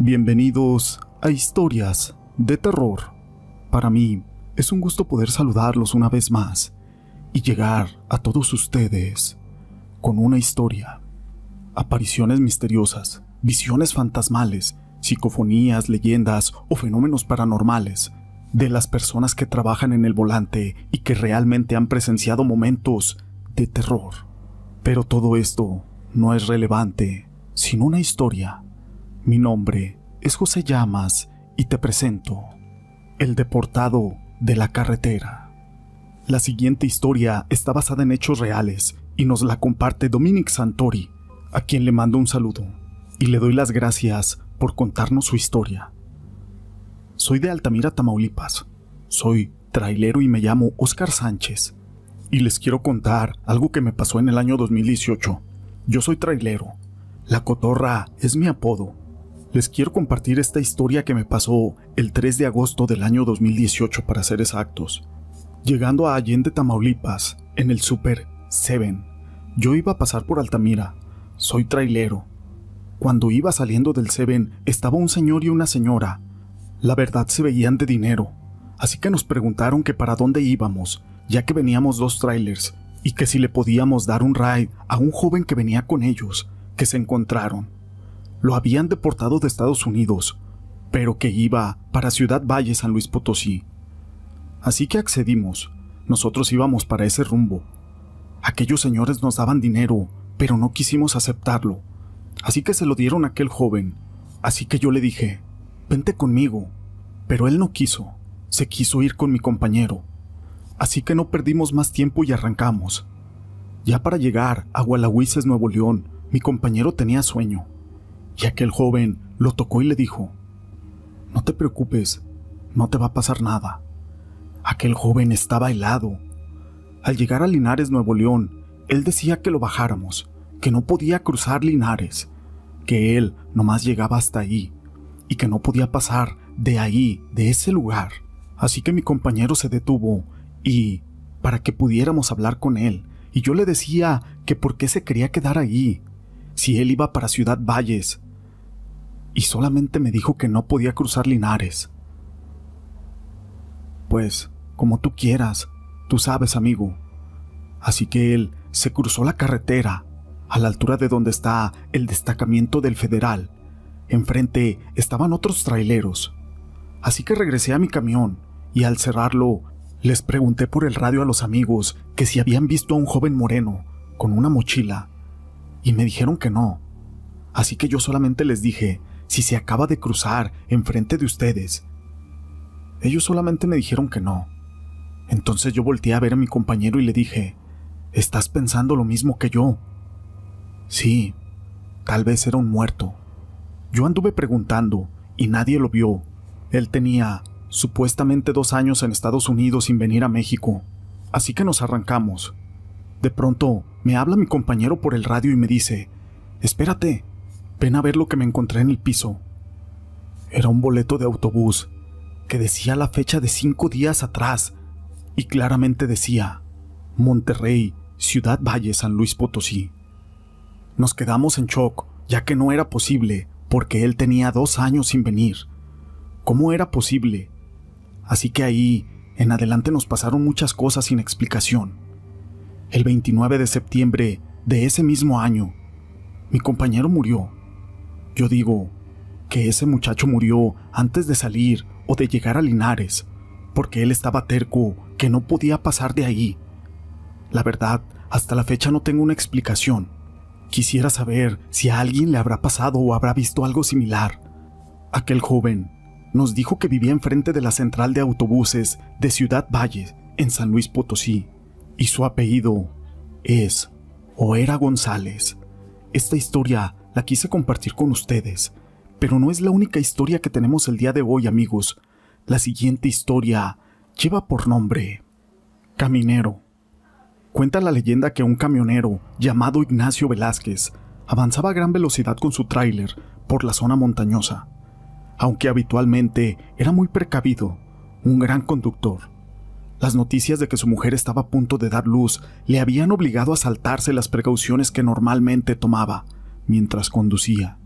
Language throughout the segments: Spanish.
Bienvenidos a Historias de Terror. Para mí es un gusto poder saludarlos una vez más y llegar a todos ustedes con una historia. Apariciones misteriosas, visiones fantasmales, psicofonías, leyendas o fenómenos paranormales de las personas que trabajan en el volante y que realmente han presenciado momentos de terror. Pero todo esto no es relevante sin una historia mi nombre es José Llamas y te presento El deportado de la carretera. La siguiente historia está basada en hechos reales y nos la comparte Dominic Santori, a quien le mando un saludo y le doy las gracias por contarnos su historia. Soy de Altamira, Tamaulipas. Soy trailero y me llamo Oscar Sánchez. Y les quiero contar algo que me pasó en el año 2018. Yo soy trailero. La cotorra es mi apodo les quiero compartir esta historia que me pasó el 3 de agosto del año 2018 para ser exactos. Llegando a Allende, Tamaulipas, en el Super 7, yo iba a pasar por Altamira. Soy trailero. Cuando iba saliendo del Seven estaba un señor y una señora. La verdad se veían de dinero, así que nos preguntaron que para dónde íbamos, ya que veníamos dos trailers, y que si le podíamos dar un ride a un joven que venía con ellos, que se encontraron lo habían deportado de Estados Unidos, pero que iba para Ciudad Valle, San Luis Potosí. Así que accedimos. Nosotros íbamos para ese rumbo. Aquellos señores nos daban dinero, pero no quisimos aceptarlo. Así que se lo dieron a aquel joven. Así que yo le dije, vente conmigo. Pero él no quiso. Se quiso ir con mi compañero. Así que no perdimos más tiempo y arrancamos. Ya para llegar a Gualahuises, Nuevo León, mi compañero tenía sueño y aquel joven lo tocó y le dijo, No te preocupes, no te va a pasar nada. Aquel joven estaba helado. Al llegar a Linares, Nuevo León, él decía que lo bajáramos, que no podía cruzar Linares, que él nomás llegaba hasta ahí y que no podía pasar de ahí, de ese lugar. Así que mi compañero se detuvo y, para que pudiéramos hablar con él, y yo le decía que por qué se quería quedar ahí, si él iba para Ciudad Valles, y solamente me dijo que no podía cruzar Linares. Pues, como tú quieras, tú sabes, amigo. Así que él se cruzó la carretera, a la altura de donde está el destacamiento del federal. Enfrente estaban otros traileros. Así que regresé a mi camión y al cerrarlo les pregunté por el radio a los amigos que si habían visto a un joven moreno con una mochila y me dijeron que no. Así que yo solamente les dije si se acaba de cruzar enfrente de ustedes? Ellos solamente me dijeron que no. Entonces yo volteé a ver a mi compañero y le dije, ¿estás pensando lo mismo que yo? Sí, tal vez era un muerto. Yo anduve preguntando y nadie lo vio. Él tenía supuestamente dos años en Estados Unidos sin venir a México, así que nos arrancamos. De pronto me habla mi compañero por el radio y me dice, espérate, Ven a ver lo que me encontré en el piso. Era un boleto de autobús que decía la fecha de cinco días atrás y claramente decía Monterrey, Ciudad Valle, San Luis Potosí. Nos quedamos en shock, ya que no era posible, porque él tenía dos años sin venir. ¿Cómo era posible? Así que ahí, en adelante nos pasaron muchas cosas sin explicación. El 29 de septiembre de ese mismo año, mi compañero murió yo digo que ese muchacho murió antes de salir o de llegar a Linares, porque él estaba terco que no podía pasar de ahí. La verdad, hasta la fecha no tengo una explicación. Quisiera saber si a alguien le habrá pasado o habrá visto algo similar. Aquel joven nos dijo que vivía enfrente de la central de autobuses de Ciudad Valle, en San Luis Potosí, y su apellido es o era González. Esta historia la quise compartir con ustedes, pero no es la única historia que tenemos el día de hoy, amigos. La siguiente historia lleva por nombre Caminero. Cuenta la leyenda que un camionero llamado Ignacio Velázquez avanzaba a gran velocidad con su tráiler por la zona montañosa. Aunque habitualmente era muy precavido, un gran conductor. Las noticias de que su mujer estaba a punto de dar luz le habían obligado a saltarse las precauciones que normalmente tomaba mientras conducía.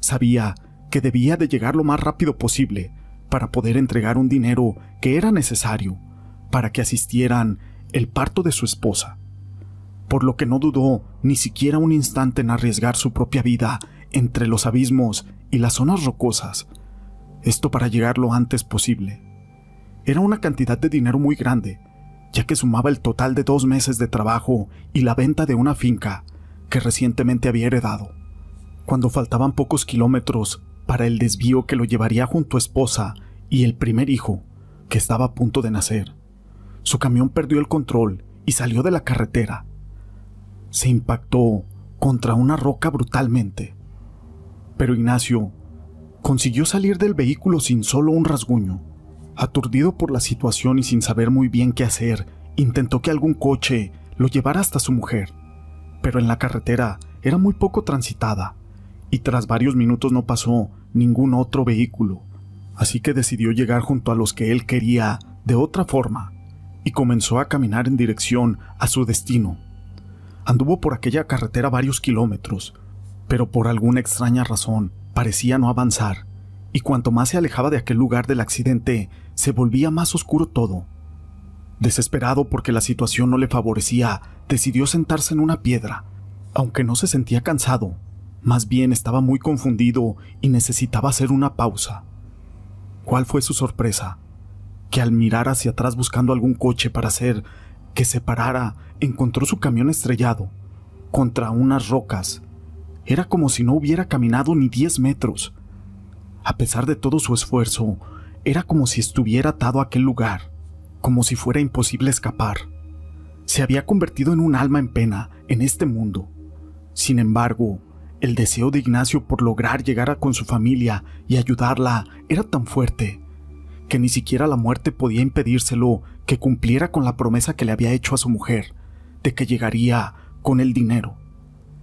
Sabía que debía de llegar lo más rápido posible para poder entregar un dinero que era necesario para que asistieran el parto de su esposa, por lo que no dudó ni siquiera un instante en arriesgar su propia vida entre los abismos y las zonas rocosas, esto para llegar lo antes posible. Era una cantidad de dinero muy grande, ya que sumaba el total de dos meses de trabajo y la venta de una finca que recientemente había heredado. Cuando faltaban pocos kilómetros para el desvío que lo llevaría junto a esposa y el primer hijo, que estaba a punto de nacer, su camión perdió el control y salió de la carretera. Se impactó contra una roca brutalmente. Pero Ignacio consiguió salir del vehículo sin solo un rasguño. Aturdido por la situación y sin saber muy bien qué hacer, intentó que algún coche lo llevara hasta su mujer. Pero en la carretera era muy poco transitada, y tras varios minutos no pasó ningún otro vehículo, así que decidió llegar junto a los que él quería de otra forma, y comenzó a caminar en dirección a su destino. Anduvo por aquella carretera varios kilómetros, pero por alguna extraña razón parecía no avanzar, y cuanto más se alejaba de aquel lugar del accidente, se volvía más oscuro todo. Desesperado porque la situación no le favorecía, decidió sentarse en una piedra, aunque no se sentía cansado, más bien estaba muy confundido y necesitaba hacer una pausa. ¿Cuál fue su sorpresa? Que al mirar hacia atrás buscando algún coche para hacer que se parara, encontró su camión estrellado contra unas rocas. Era como si no hubiera caminado ni diez metros. A pesar de todo su esfuerzo, era como si estuviera atado a aquel lugar, como si fuera imposible escapar. Se había convertido en un alma en pena en este mundo. Sin embargo, el deseo de Ignacio por lograr llegar a con su familia y ayudarla era tan fuerte que ni siquiera la muerte podía impedírselo que cumpliera con la promesa que le había hecho a su mujer, de que llegaría con el dinero.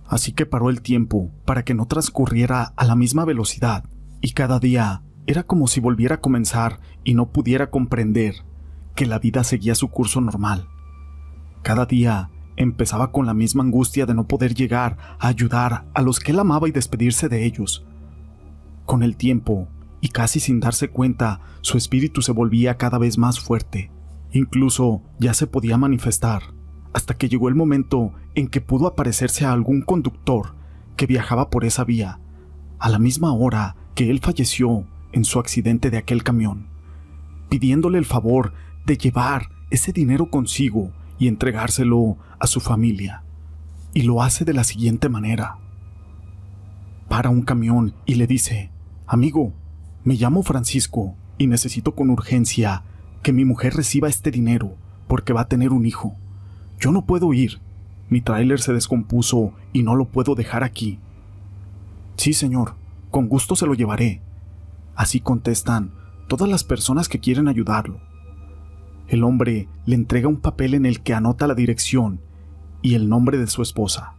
Así que paró el tiempo para que no transcurriera a la misma velocidad y cada día era como si volviera a comenzar y no pudiera comprender que la vida seguía su curso normal. Cada día empezaba con la misma angustia de no poder llegar a ayudar a los que él amaba y despedirse de ellos. Con el tiempo, y casi sin darse cuenta, su espíritu se volvía cada vez más fuerte. Incluso ya se podía manifestar, hasta que llegó el momento en que pudo aparecerse a algún conductor que viajaba por esa vía, a la misma hora que él falleció en su accidente de aquel camión, pidiéndole el favor de llevar ese dinero consigo y entregárselo a su familia. Y lo hace de la siguiente manera. Para un camión y le dice, Amigo, me llamo Francisco y necesito con urgencia que mi mujer reciba este dinero porque va a tener un hijo. Yo no puedo ir. Mi tráiler se descompuso y no lo puedo dejar aquí. Sí, señor, con gusto se lo llevaré. Así contestan todas las personas que quieren ayudarlo. El hombre le entrega un papel en el que anota la dirección y el nombre de su esposa.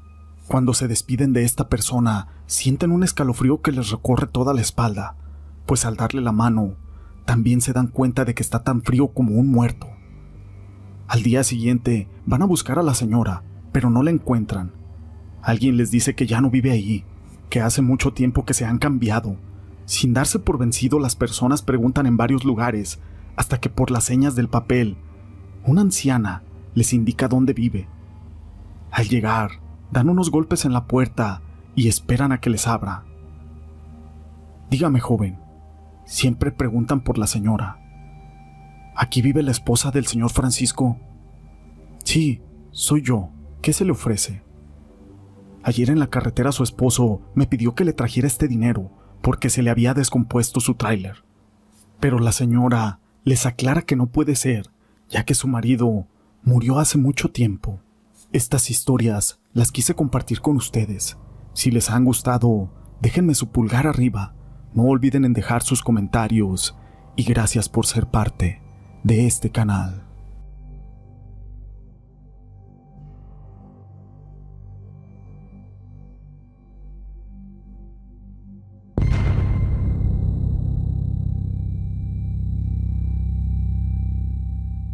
Cuando se despiden de esta persona, sienten un escalofrío que les recorre toda la espalda, pues al darle la mano, también se dan cuenta de que está tan frío como un muerto. Al día siguiente van a buscar a la señora, pero no la encuentran. Alguien les dice que ya no vive ahí que hace mucho tiempo que se han cambiado. Sin darse por vencido, las personas preguntan en varios lugares, hasta que por las señas del papel, una anciana les indica dónde vive. Al llegar, dan unos golpes en la puerta y esperan a que les abra. Dígame, joven, siempre preguntan por la señora. ¿Aquí vive la esposa del señor Francisco? Sí, soy yo. ¿Qué se le ofrece? Ayer en la carretera su esposo me pidió que le trajera este dinero porque se le había descompuesto su tráiler. Pero la señora les aclara que no puede ser, ya que su marido murió hace mucho tiempo. Estas historias las quise compartir con ustedes. Si les han gustado, déjenme su pulgar arriba. No olviden en dejar sus comentarios y gracias por ser parte de este canal.